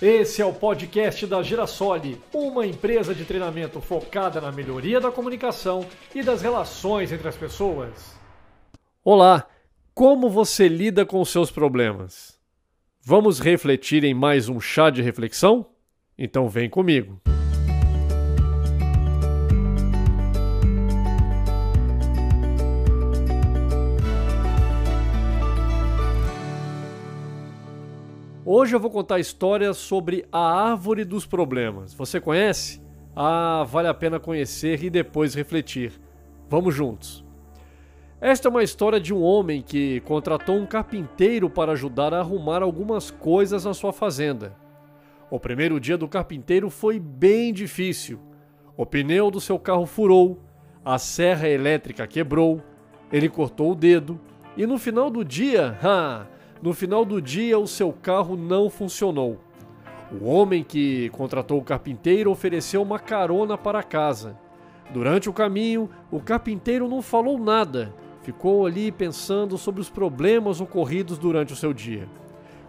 Esse é o podcast da Girasole, uma empresa de treinamento focada na melhoria da comunicação e das relações entre as pessoas. Olá, como você lida com seus problemas? Vamos refletir em mais um chá de reflexão? Então vem comigo. Hoje eu vou contar histórias sobre a árvore dos problemas. Você conhece? Ah, vale a pena conhecer e depois refletir. Vamos juntos. Esta é uma história de um homem que contratou um carpinteiro para ajudar a arrumar algumas coisas na sua fazenda. O primeiro dia do carpinteiro foi bem difícil. O pneu do seu carro furou, a serra elétrica quebrou, ele cortou o dedo e no final do dia, ah, no final do dia, o seu carro não funcionou. O homem que contratou o carpinteiro ofereceu uma carona para casa. Durante o caminho, o carpinteiro não falou nada, ficou ali pensando sobre os problemas ocorridos durante o seu dia.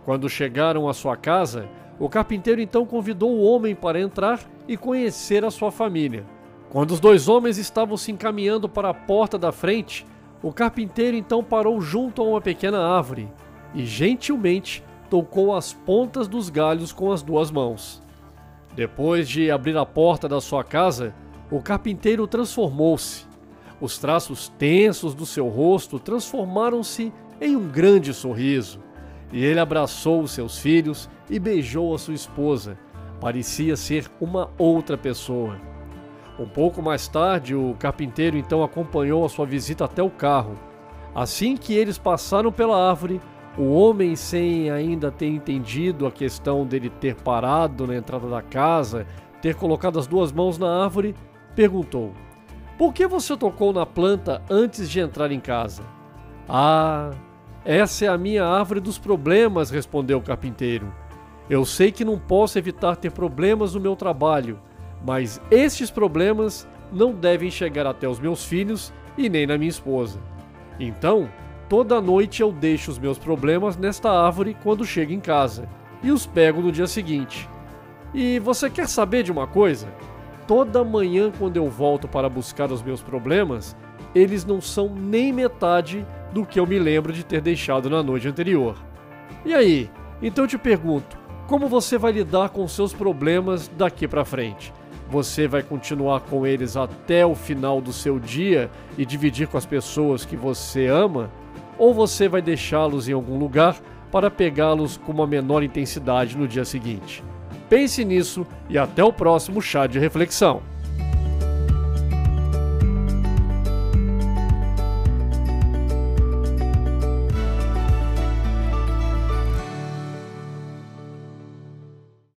Quando chegaram à sua casa, o carpinteiro então convidou o homem para entrar e conhecer a sua família. Quando os dois homens estavam se encaminhando para a porta da frente, o carpinteiro então parou junto a uma pequena árvore e gentilmente tocou as pontas dos galhos com as duas mãos. Depois de abrir a porta da sua casa, o carpinteiro transformou-se. Os traços tensos do seu rosto transformaram-se em um grande sorriso, e ele abraçou os seus filhos e beijou a sua esposa. Parecia ser uma outra pessoa. Um pouco mais tarde, o carpinteiro então acompanhou a sua visita até o carro. Assim que eles passaram pela árvore, o homem, sem ainda ter entendido a questão dele ter parado na entrada da casa, ter colocado as duas mãos na árvore, perguntou: Por que você tocou na planta antes de entrar em casa? Ah, essa é a minha árvore dos problemas, respondeu o carpinteiro. Eu sei que não posso evitar ter problemas no meu trabalho, mas estes problemas não devem chegar até os meus filhos e nem na minha esposa. Então, Toda noite eu deixo os meus problemas nesta árvore quando chego em casa e os pego no dia seguinte. E você quer saber de uma coisa? Toda manhã, quando eu volto para buscar os meus problemas, eles não são nem metade do que eu me lembro de ter deixado na noite anterior. E aí? Então eu te pergunto, como você vai lidar com seus problemas daqui para frente? Você vai continuar com eles até o final do seu dia e dividir com as pessoas que você ama? ou você vai deixá-los em algum lugar para pegá-los com uma menor intensidade no dia seguinte. Pense nisso e até o próximo chá de reflexão.